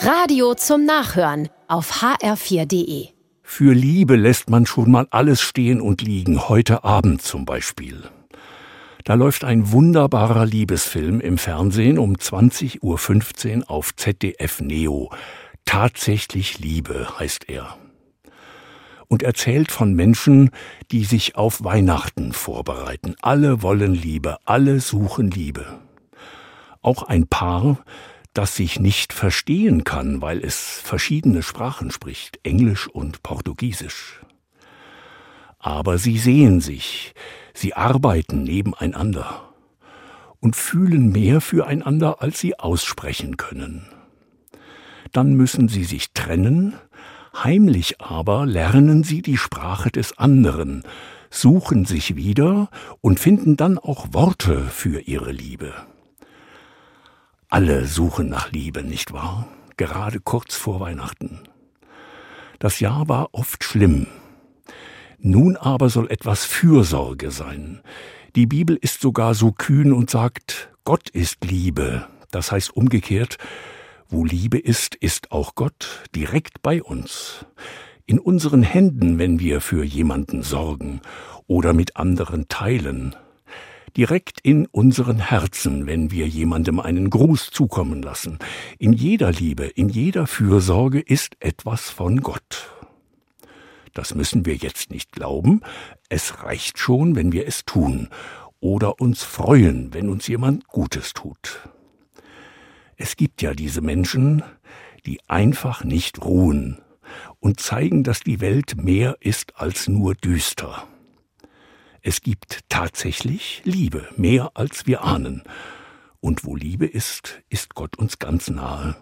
Radio zum Nachhören auf hr4.de. Für Liebe lässt man schon mal alles stehen und liegen, heute Abend zum Beispiel. Da läuft ein wunderbarer Liebesfilm im Fernsehen um 20.15 Uhr auf ZDF Neo. Tatsächlich Liebe heißt er. Und erzählt von Menschen, die sich auf Weihnachten vorbereiten. Alle wollen Liebe, alle suchen Liebe. Auch ein Paar, das sich nicht verstehen kann, weil es verschiedene Sprachen spricht, Englisch und Portugiesisch. Aber sie sehen sich, sie arbeiten nebeneinander und fühlen mehr füreinander, als sie aussprechen können. Dann müssen sie sich trennen, heimlich aber lernen sie die Sprache des anderen, suchen sich wieder und finden dann auch Worte für ihre Liebe. Alle suchen nach Liebe, nicht wahr? Gerade kurz vor Weihnachten. Das Jahr war oft schlimm. Nun aber soll etwas Fürsorge sein. Die Bibel ist sogar so kühn und sagt, Gott ist Liebe. Das heißt umgekehrt, wo Liebe ist, ist auch Gott direkt bei uns. In unseren Händen, wenn wir für jemanden sorgen oder mit anderen teilen direkt in unseren Herzen, wenn wir jemandem einen Gruß zukommen lassen. In jeder Liebe, in jeder Fürsorge ist etwas von Gott. Das müssen wir jetzt nicht glauben, es reicht schon, wenn wir es tun oder uns freuen, wenn uns jemand Gutes tut. Es gibt ja diese Menschen, die einfach nicht ruhen und zeigen, dass die Welt mehr ist als nur düster. Es gibt tatsächlich Liebe, mehr als wir ahnen. Und wo Liebe ist, ist Gott uns ganz nahe.